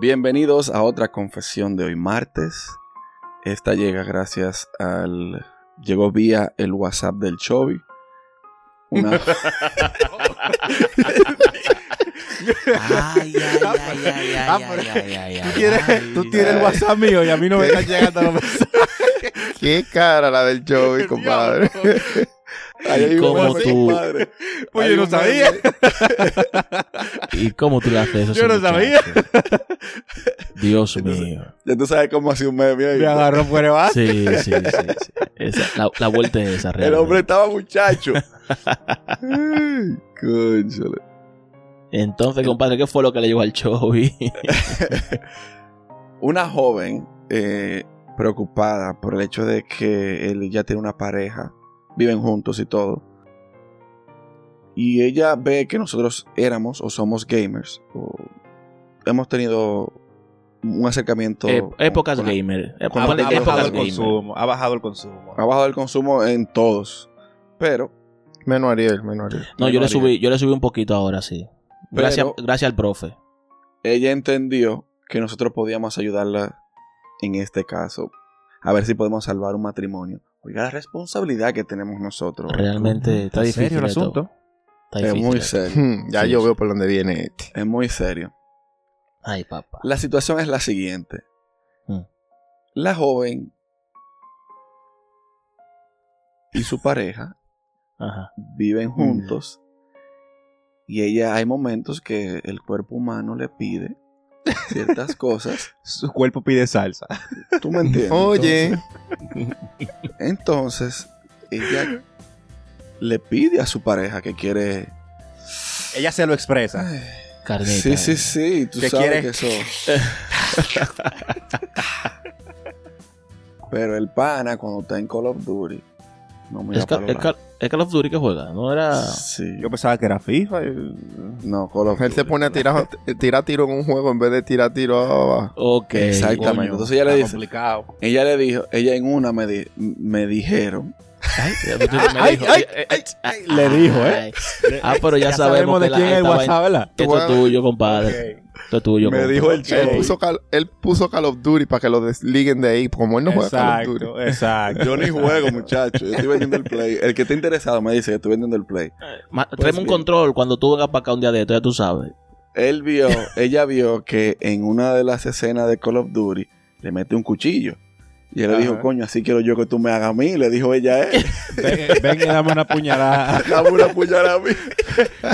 Bienvenidos a otra confesión de hoy martes. Esta llega gracias al... Llegó vía el WhatsApp del Chovy. Una... Ay, ay, ay, ay, Ah, ay, pero- ay, ay, ay, Tú tienes, ay, tú tienes el WhatsApp mío y a mí no me están llegando los mensajes. Qué cara la del Joey, compadre. Ahí meme, tú-. Pues yo no sabía. ¿Y cómo tú le haces eso? Yo no sabía. Dios mío. Ya tú sabes cómo hace un meme ahí. Me agarró fuera base. Sí, sí, sí. sí. Esa- la, la vuelta es esa, El realmente. hombre estaba muchacho. Ay, cónchale. Entonces, compadre, ¿qué fue lo que le llevó al show? Una joven eh, preocupada por el hecho de que él ya tiene una pareja, viven juntos y todo. Y ella ve que nosotros éramos o somos gamers. O hemos tenido un acercamiento. Eh, épocas con gamer. Ha, Con- Ponle ha con- épocas bajado el gamer. consumo. Ha bajado el consumo. Ha bajado el consumo en todos. Pero Menos Ariel, menos Ariel. No, yo le subí, yo le subí un poquito ahora, sí. Gracias, Pero- gracias al profe. ella entendió que nosotros podíamos ayudarla en este caso. A ver si podemos salvar un matrimonio. Oiga, la responsabilidad que tenemos nosotros. Realmente está ¿En difícil. serio el asunto? Está Es difícil muy esto. serio. Hmm, ya Sí, yo sí. veo por dónde viene este. Es muy serio. Ay, papá. La situación es la siguiente. Mm. La joven y su pareja Ajá. viven juntos y ella hay momentos que el cuerpo humano le pide ciertas cosas. Su cuerpo pide salsa. ¿Tú me entiendes? Oye, Entonces, ella le pide a su pareja que quiere... Ella se lo expresa. Ay, Carnita. sí, sí, sí. Tú ¿Qué sabes quiere? que eso... Pero el pana, cuando está en Call of Duty, no mira Es, Ca- es Ca- es Call of Duty que juega, no era. Sí. Yo pensaba que era FIFA. y- No, Call of él se Duty. pone a tirar, tirar tiro en un juego en vez de tirar tiro abajo. Ok. Exactamente. Coño, Entonces ella le dice- complicado. Ella le dijo, ella en una me, di- me dijeron, Ay, ya tú- tú- me Ay, dijo, ay, eh, eh, ay, le dijo, ¿eh? ay. Ah, pero ya, sabemos, de que la- quién es el WhatsApp, ¿verdad? Esto es tuyo, compadre. Esto es tuyo. me compadre. dijo el Él show. puso, Call, él puso Call of Duty para que lo desliguen de ahí. Como él no juega Call of Duty. Exacto, exacto. Yo ni juego, muchacho. Yo estoy vendiendo el play. El que esté interesado me dice que estoy vendiendo el play. Ma- Pues tráeme un control cuando tú vengas para acá un día de esto, ya tú sabes. Él vio, ella vio que en una de las escenas de Call of Duty le mete un cuchillo. Y él le dijo, coño, así quiero yo que tú me hagas a mí. Le dijo ella a él. Ven, ven y dame una puñalada Dame una puñalada a mí.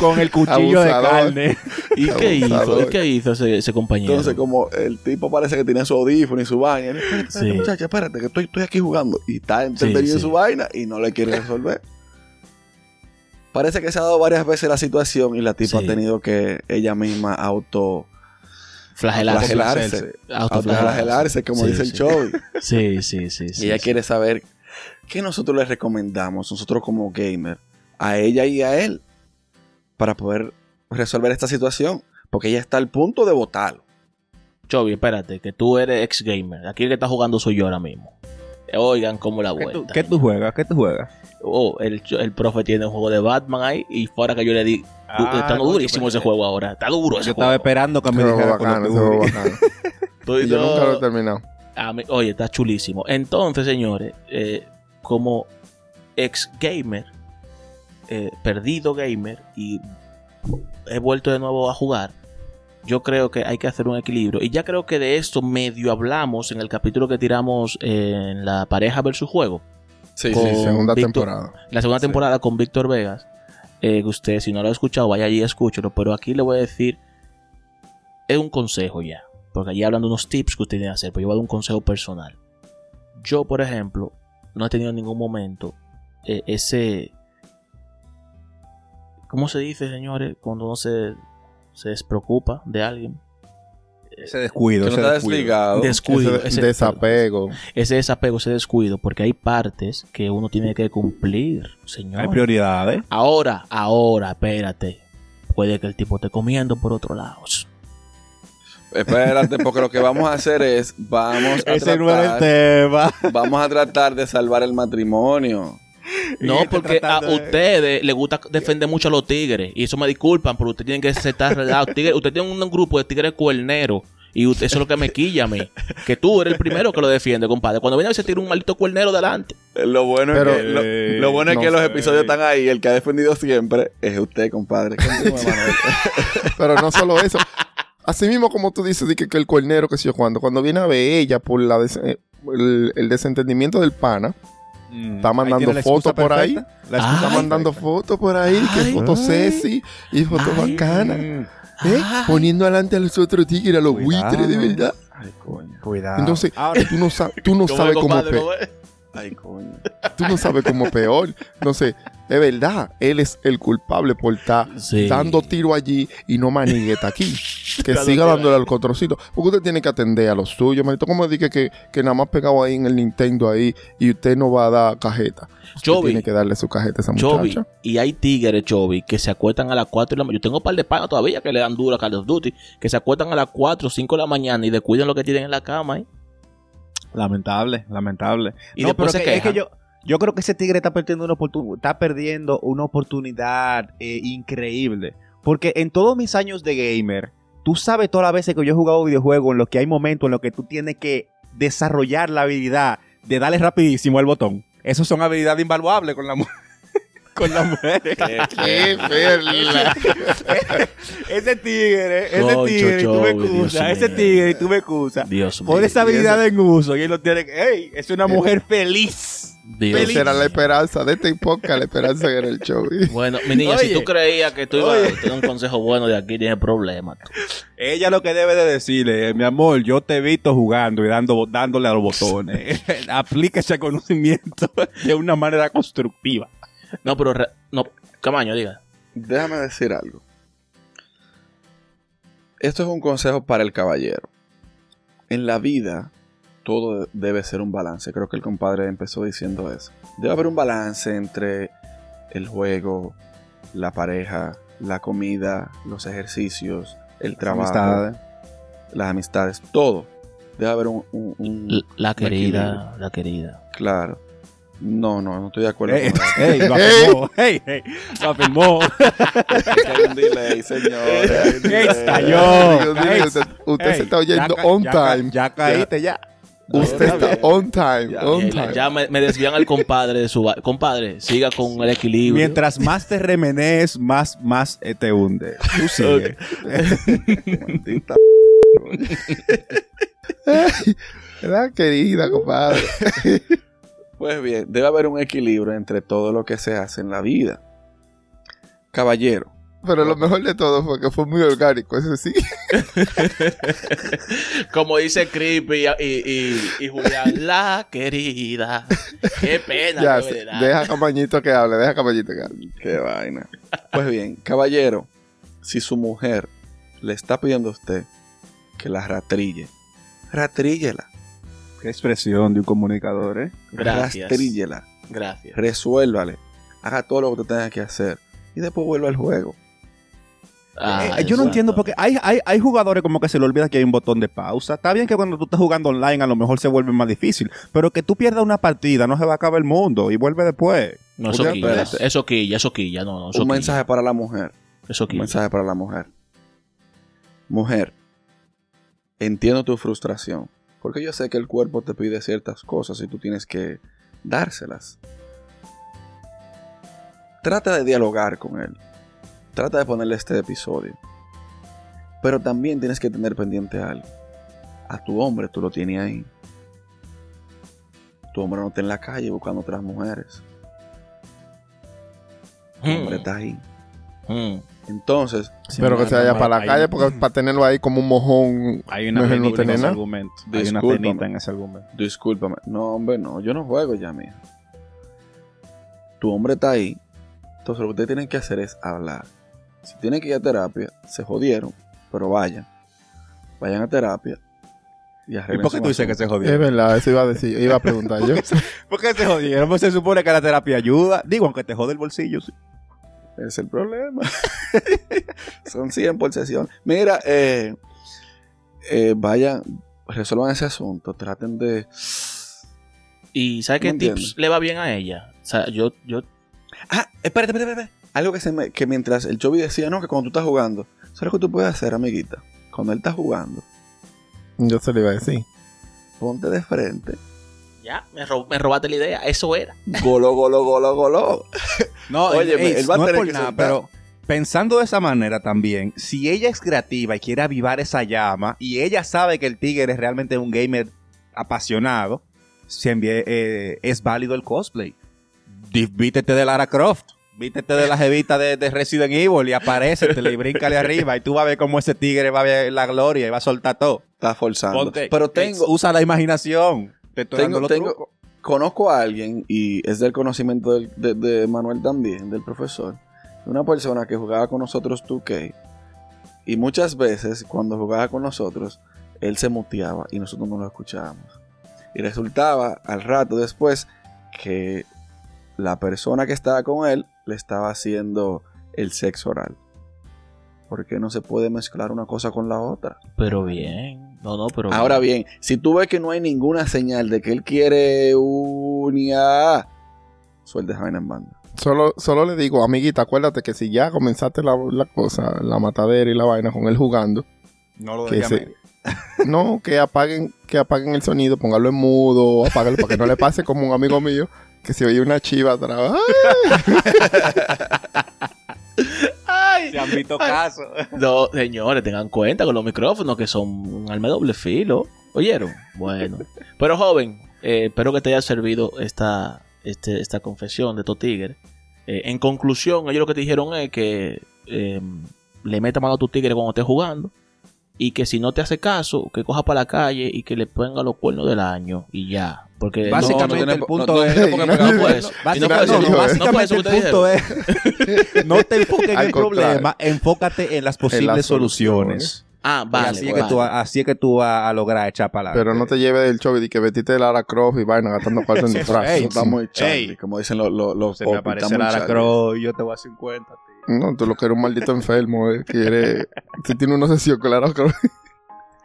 con el cuchillo de carne. ¿Y qué hizo? ¿Y qué hizo ese, ese compañero? Entonces, como el tipo parece que tiene su audífono y su vaina. él, Espérate, espérate, Sí. muchacha, espérate, que estoy, estoy aquí jugando. Y está entretenido Sí, en sí. su vaina y no le quiere resolver. Parece que se ha dado varias veces la situación y la tipa Sí. ha tenido que ella misma auto Flagelarse. flagelarse. Autoflagelarse. Como Sí, dice el sí. show. Sí, sí, sí. Y ella sí. quiere saber qué nosotros le recomendamos, nosotros como gamer, a ella y a él, para poder resolver esta situación. Porque ella está al punto de votarlo. Chovy, espérate, que tú eres ex gamer. Aquí el que está jugando soy yo ahora mismo. Oigan cómo la ¿Qué vuelta. tú, qué tú juegas? ¿Qué tú juegas? Oh, el, el profe tiene un juego de Batman ahí y fuera que yo le di. Está coño, durísimo pues, ese juego ahora. Está duro ese Yo estaba juego. esperando que me dijera bacano, y yo yo- nunca lo he terminado. A mí- oye, está chulísimo. Entonces, señores, eh, como ex gamer, eh, perdido gamer y he vuelto de nuevo a jugar, yo creo que hay que hacer un equilibrio. Y ya creo que de esto medio hablamos en el capítulo que tiramos en la pareja versus juego. Sí, Con- Segunda Víctor- temporada. La segunda Sí. temporada con Víctor Vegas. Eh, usted, si no lo ha escuchado, vaya allí y escúchelo. Pero aquí le voy a decir, es un consejo ya. Porque allí hablan de unos tips que usted tiene que hacer. Pero yo voy a dar un consejo personal. Yo, por ejemplo, no he tenido en ningún momento eh, ese... ¿Cómo se dice, señores? Cuando uno se, se despreocupa de alguien. Ese descuido, Que no ese está descuido. desligado. Descuido. Ese ese- desapego. ese desapego, ese descuido. Porque hay partes que uno tiene que cumplir, señor. Hay prioridades. Ahora, ahora, espérate. Puede que el tipo esté comiendo por otro lado. Espérate, porque lo que vamos a hacer es, vamos a, Ese no era el tratar, tema. vamos a tratar de salvar el matrimonio. No, porque a de- ustedes les gusta defender mucho a los tigres. Y eso me disculpan, pero ustedes tienen que aceptar los tigres. Ustedes tienen un grupo de tigres cuerneros. Y usted- eso es lo que me quilla a mí. Que tú eres el primero que lo defiende, compadre. Cuando viene a veces tira un maldito cuernero delante. Lo bueno Pero, es que, lo, eh, lo bueno es no que los sé. episodios están ahí. El que ha defendido siempre es usted, compadre. Pero no solo eso. Así mismo como tú dices, de que, que el cuernero, que sé yo cuando, cuando viene a ver ella por la des- eh, el, el desentendimiento del pana, Mm. Está mandando fotos por ahí. perfecta. La excusa está mandando fotos por ahí, que fotos sexy y fotos bacanas. ¿eh? Ay. Poniendo adelante a los otros tigres, a los Cuidado. buitres, de verdad. Ay, coño. Cuidado. Entonces, Ahora, tú no, sa- tú no ¿Cómo sabes es, cómo. Ay, coño. tú no sabes cómo peor. Entonces, es verdad, él es el culpable por estar Sí. dando tiro allí y no manigueta aquí. Que siga dándole al controlcito. Porque usted tiene que atender a los suyos, manito. Como dije que, que nada más pegado ahí en el Nintendo ahí y usted no va a dar cajeta. Chobi. tiene que darle su cajeta a esa Chobi. muchacha. Y hay tigres, Chobi, que se acuestan a las 4 de la mañana. Yo tengo un par de panas todavía que le dan duro a Call of Duty, que se acuestan a las 4 o 5 de la mañana y descuidan lo que tienen en la cama. ¿eh? Lamentable, lamentable. Y no, pero se que- es que yo, yo creo que ese tigre está perdiendo una, oportun- está perdiendo una oportunidad eh, increíble. Porque en todos mis años de gamer, tú sabes todas las veces que yo he jugado videojuegos en los que hay momentos en los que tú tienes que desarrollar la habilidad de darle rapidísimo al botón. Esas son habilidades invaluables con la mu- con las mujeres. ¡Qué perla! ese tigre, ese Concho, tigre, y tú me excusas, ese tigre, y tú me excusas. Dios mío. Pon esa habilidad en uso y él lo tiene que. ¡Ey! Es una mujer feliz. Dios Esa era la esperanza de este podcast, la esperanza era el show. Bueno, mi niña, si tú creías que tú ibas a tener un consejo bueno de aquí, tienes problemas. tú. Ella lo que debe de decirle, mi amor, yo te he visto jugando y dando, dándole a los botones. Aplica ese conocimiento de una manera constructiva. No, pero... re- no, Camaño, diga. Déjame decir algo. Esto es un consejo para el caballero. En la vida, todo debe ser un balance. Creo que el compadre empezó diciendo eso. Debe haber un balance entre el juego, la pareja, la comida, los ejercicios, el trabajo, Amistades. las amistades, todo. Debe haber un... un- La querida, equilibrio. la querida. claro. No, no, no estoy de acuerdo Ey, con eso. ey, lo afirmó. Ey, ey, lo afirmó. Hay un delay, delay. Estalló. Usted usted Ey, se está oyendo ya ca- on ya ca- time. Ya caíste, ya. Usted está on time, Ya, on time. ya me, me desvían al compadre de su... ba- Compadre, siga con el equilibrio. Mientras más te remenees, más, más eh, te hunde. Tú sigue. Maldita ¿Verdad, querida, compadre? Pues bien, debe haber un equilibrio entre todo lo que se hace en la vida. Caballero, Pero lo mejor de todo fue que fue muy orgánico, eso sí. Como dice Creepy y, y, y- Julián, la querida. Qué pena. ya, verdad. deja a Camañito que hable, deja a Camañito que hable. qué vaina. Pues bien, caballero, si su mujer le está pidiendo a usted que la ratrille, ratríllela, Qué expresión de un comunicador, ¿eh? Gracias. rastríllela, Gracias. resuélvale, haga todo lo que usted tenga que hacer y después vuelva al juego. Ah, Eh, yo no entiendo porque hay, hay, hay jugadores como que se le olvida que hay un botón de pausa. Está bien que cuando tú estás jugando online a lo mejor se vuelve más difícil, pero que tú pierdas una partida no se va a acabar el mundo y vuelve después. No, eso quilla. Eso quilla, eso quilla. No, no, eso Un quilla. mensaje para la mujer. Eso Un quilla. mensaje para la mujer. Mujer, entiendo tu frustración. Porque yo sé que el cuerpo te pide ciertas cosas y tú tienes que dárselas. Trata de dialogar con él. Trata de ponerle este episodio. Pero también tienes que tener pendiente algo. A tu hombre tú lo tienes ahí. Tu hombre no está en la calle buscando otras mujeres. Tu hombre Mm, está ahí. mm. Entonces, Pero que se vaya no, para la hay- calle, porque para tenerlo ahí como un mojón. Hay una no en ese nada. argumento. Hay una Discúlpame. penita en ese argumento. Discúlpame. No, hombre, no. Yo no juego ya, mija. Tu hombre está ahí. Entonces lo que ustedes tienen que hacer es hablar. Si tienen que ir a terapia, se jodieron. Pero vayan. Vayan a terapia. Y, ¿Y por qué tú dices que se asunto. Es jodieron? verdad, eso iba a decir, iba a preguntar yo. ¿Por qué se jodieron? Pues se supone que la terapia ayuda. Digo, aunque te jode el bolsillo, sí. Es el problema. Son 100 por sesión. Mira, eh, eh, vayan, resuelvan ese asunto. Traten de... ¿Y sabes qué tips le va bien a ella? O sea, yo, yo Ah, espérate, espérate, espérate. Algo que, se me, que mientras el Chovy decía, no, que cuando tú estás jugando, ¿sabes lo que tú puedes hacer, amiguita? Cuando él está jugando, Yo se lo iba a decir. Ponte de frente. Ya, me, ro- me robaste la idea. Eso era. Golo, golo, golo, golo. No, Oye, ey, él va a no es tener por que nada, pero pensando de esa manera también, si ella es creativa y quiere avivar esa llama y ella sabe que el tigre es realmente un gamer apasionado, se envie- eh, es válido el cosplay. Vítete de Lara Croft. Vítete de la jevita de, de Resident Evil y aparece, y bríncale arriba y tú vas a ver cómo ese tigre va a ver la gloria y va a soltar todo. Está forzando. Ponte- pero tengo, Usa la imaginación. Te estoy dando tengo, los tengo, trucos. Conozco a alguien y es del conocimiento de Manuel también, del profesor. Una persona que jugaba con nosotros 2K y muchas veces cuando jugaba con nosotros, él se muteaba y nosotros no lo escuchábamos. Y resultaba al rato después que la persona que estaba con él le estaba haciendo el sexo oral. Porque no se puede mezclar una cosa con la otra. Pero bien. No, no, pero. Ahora bien, si tú ves que no hay ninguna señal de que él quiere unidad, suelte esa vaina en banda. Solo, solo le digo, amiguita, acuérdate que si ya comenzaste la, la cosa, la matadera y la vaina con él jugando, No lo que se- no, que apaguen, que apaguen el sonido, póngalo en mudo, apágalo para que no le pase como un amigo mío que se oye una chiva atrás. ¡Ay! Se han visto casos. No, señores, tengan cuenta con los micrófonos que son un arma de doble filo. ¿Oyeron? Bueno. Pero joven, eh, espero que te haya servido esta, este- esta confesión de tu tigre. Eh, en conclusión, ellos lo que te dijeron es que eh, le meta mano a tu tigre cuando estés jugando. Y que si no te hace caso, que coja para la calle y que le ponga los cuernos del año y ya. Porque Básicamente no tiene el punto no- es... no- no- no, no- no no, no, no, no Básicamente el punto dijeron. es no te enfoques en el contrario. problema, enfócate en las posibles las soluciones. soluciones. Ah, vale. así, es vale. que tú, así es que tú vas a lograr echar para Pero no te lleves del show y que vestiste de Lara Croft y vaina gastando cuarto en disfraz. Ey. como dicen los, los, los Se me aparece Lara. Croft y yo te voy a 50. No, tú lo que eres un maldito enfermo, eh, que eres... Tú tienes una sesión con Lara Croft.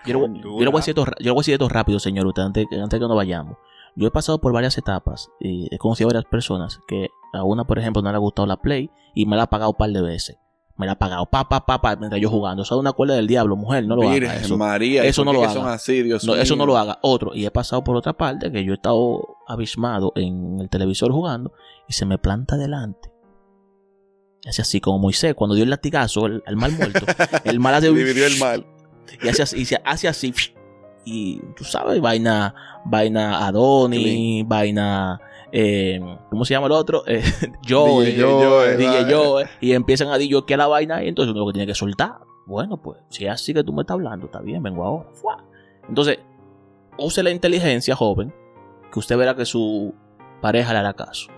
Yo le, voy- yo le voy a decir esto, ra- yo le voy a decir esto rápido, señor, usted, antes, que- antes que nos vayamos. Yo he pasado por varias etapas y he conocido a varias personas que a una, por ejemplo, no le ha gustado la Play y me la ha pagado un par de veces. Me la ha pagado pa, pa, pa, pa, mientras yo jugando. Eso es una cuerda del diablo, mujer, no lo haga. Virgen Eso, María, eso ¿y no lo son haga. así, Dios no, eso no lo haga. Otro, y he pasado por otra parte que yo he estado abismado en el televisor jugando y se me planta delante. Hace así como Moisés, cuando dio el latigazo al, al mal muerto. el mal hace Dividió el mal. y hace así, y se hace así y tú sabes vaina vaina Adoni vaina eh, ¿cómo se llama el otro? Eh, Joe, DJ Joe, DJ vale. Joe, y empiezan a decir que la vaina y entonces uno lo que tiene que soltar bueno pues si es así que tú me estás hablando está bien vengo ahora entonces use la inteligencia joven que usted verá que su pareja le hará caso